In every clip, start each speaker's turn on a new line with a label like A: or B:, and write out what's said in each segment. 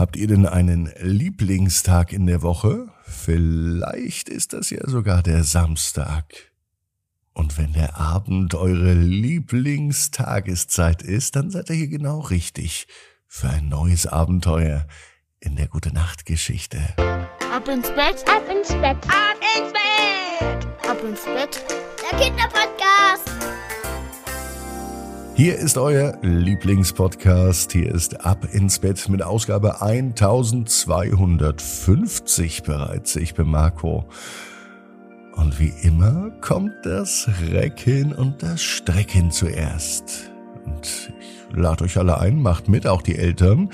A: Habt ihr denn einen Lieblingstag in der Woche? Vielleicht ist das ja sogar der Samstag. Und wenn der Abend eure Lieblingstageszeit ist, dann seid ihr hier genau richtig für ein neues Abenteuer in der Gute Nacht Geschichte.
B: Ab ins Bett, ab ins Bett, ab ins Bett, ab ins Bett. Der Kinderpodcast.
A: Hier ist euer Lieblingspodcast. Hier ist Ab ins Bett mit Ausgabe 1250 bereits. Ich bin Marco. Und wie immer kommt das Recken und das Strecken zuerst. Und ich lade euch alle ein, macht mit, auch die Eltern.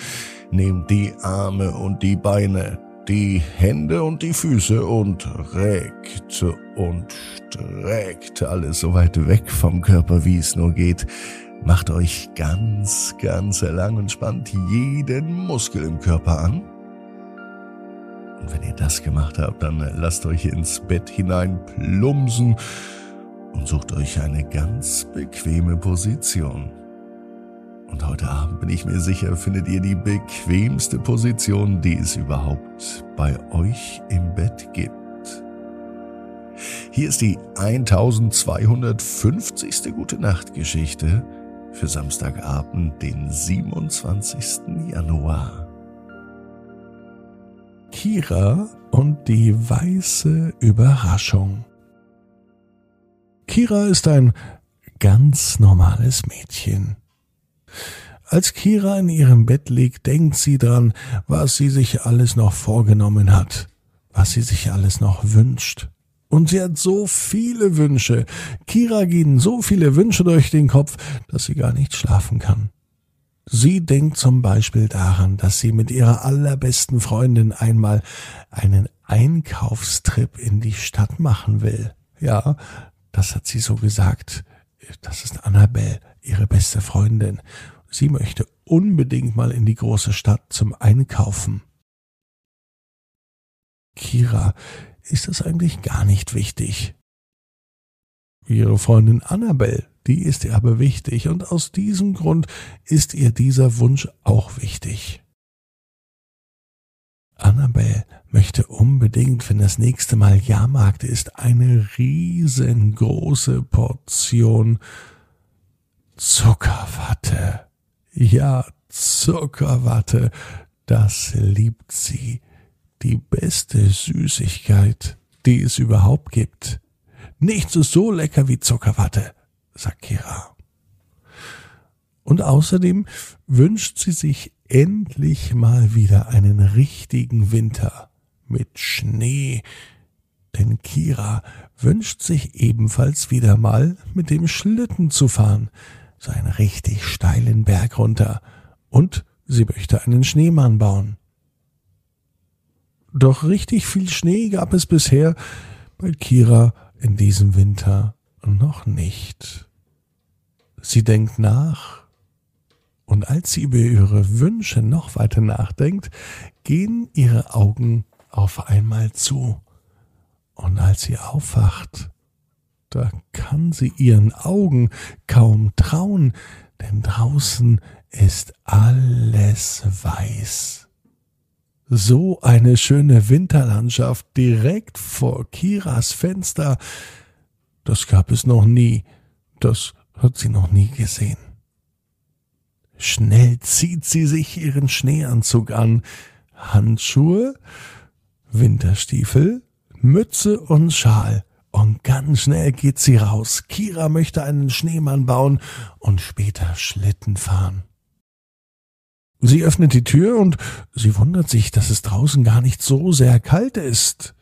A: Nehmt die Arme und die Beine, die Hände und die Füße und reckt und streckt alles so weit weg vom Körper, wie es nur geht. Macht euch ganz, ganz lang und spannt jeden Muskel im Körper an. Und wenn ihr das gemacht habt, dann lasst euch ins Bett hinein plumsen und sucht euch eine ganz bequeme Position. Und heute Abend bin ich mir sicher, findet ihr die bequemste Position, die es überhaupt bei euch im Bett gibt. Hier ist die 1250. Gute Nacht Geschichte für Samstagabend, den 27. Januar. Kira und die weiße Überraschung. Kira ist ein ganz normales Mädchen. Als Kira in ihrem Bett liegt, denkt sie dran, was sie sich alles noch vorgenommen hat, was sie sich alles noch wünscht. Und sie hat so viele Wünsche. Kira gehen so viele Wünsche durch den Kopf, dass sie gar nicht schlafen kann. Sie denkt zum Beispiel daran, dass sie mit ihrer allerbesten Freundin einmal einen Einkaufstrip in die Stadt machen will. Ja, das hat sie so gesagt. Das ist Annabelle, ihre beste Freundin. Sie möchte unbedingt mal in die große Stadt zum Einkaufen. Kira ist das eigentlich gar nicht wichtig. Ihre Freundin Annabelle, die ist ihr aber wichtig und aus diesem Grund ist ihr dieser Wunsch auch wichtig. Annabelle möchte unbedingt, wenn das nächste Mal Jahrmarkt ist, eine riesengroße Portion Zuckerwatte. Ja, Zuckerwatte, das liebt sie. Die beste Süßigkeit, die es überhaupt gibt. Nichts ist so lecker wie Zuckerwatte, sagt Kira. Und außerdem wünscht sie sich endlich mal wieder einen richtigen Winter mit Schnee. Denn Kira wünscht sich ebenfalls wieder mal mit dem Schlitten zu fahren, so einen richtig steilen Berg runter. Und sie möchte einen Schneemann bauen. Doch richtig viel Schnee gab es bisher bei Kira in diesem Winter noch nicht. Sie denkt nach, und als sie über ihre Wünsche noch weiter nachdenkt, gehen ihre Augen auf einmal zu. Und als sie aufwacht, da kann sie ihren Augen kaum trauen, denn draußen ist alles weiß. So eine schöne Winterlandschaft direkt vor Kiras Fenster, das gab es noch nie, das hat sie noch nie gesehen. Schnell zieht sie sich ihren Schneeanzug an, Handschuhe, Winterstiefel, Mütze und Schal. Und ganz schnell geht sie raus. Kira möchte einen Schneemann bauen und später Schlitten fahren. Sie öffnet die Tür und sie wundert sich, dass es draußen gar nicht so sehr kalt ist.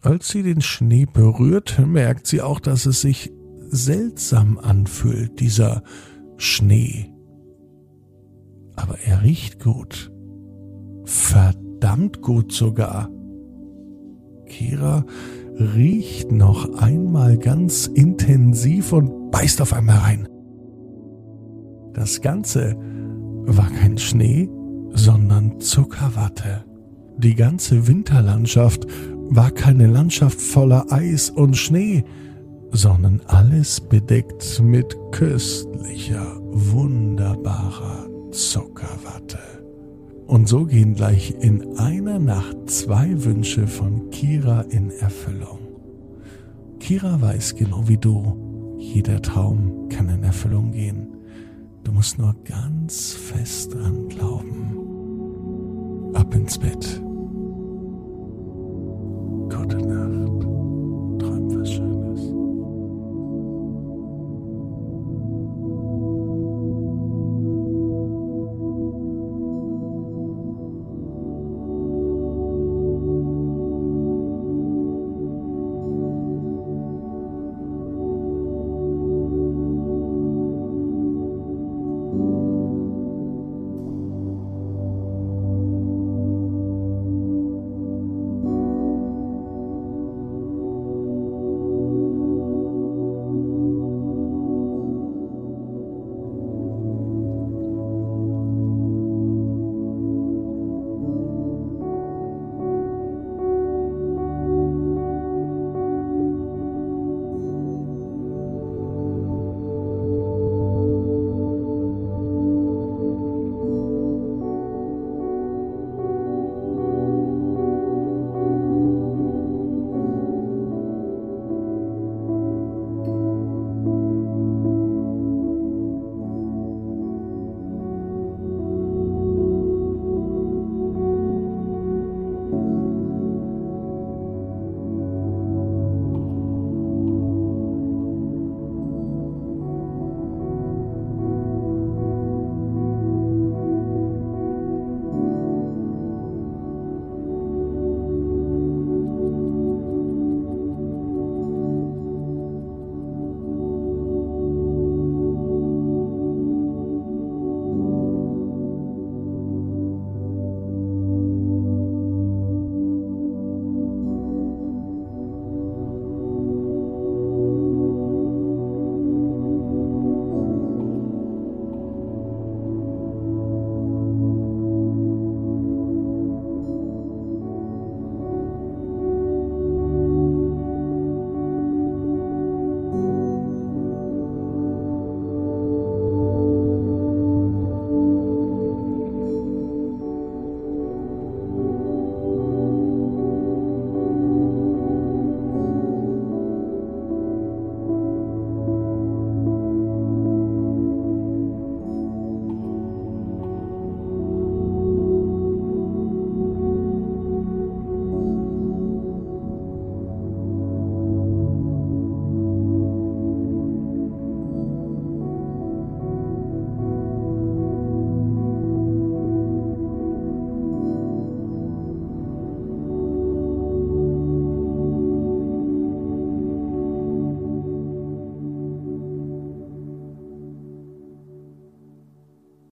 A: Als sie den Schnee berührt, merkt sie auch, dass es sich seltsam anfühlt, dieser Schnee. Aber er riecht gut. Verdammt gut sogar. Kira riecht noch einmal ganz intensiv und beißt auf einmal rein. Das Ganze war kein Schnee, sondern Zuckerwatte. Die ganze Winterlandschaft war keine Landschaft voller Eis und Schnee, sondern alles bedeckt mit köstlicher, wunderbarer Zuckerwatte.
C: Und so gehen gleich in einer Nacht zwei Wünsche von Kira in Erfüllung. Kira weiß genau wie du, jeder Traum kann in Erfüllung gehen. Du musst nur ganz fest dran glauben. Ab ins Bett. Gute Nacht.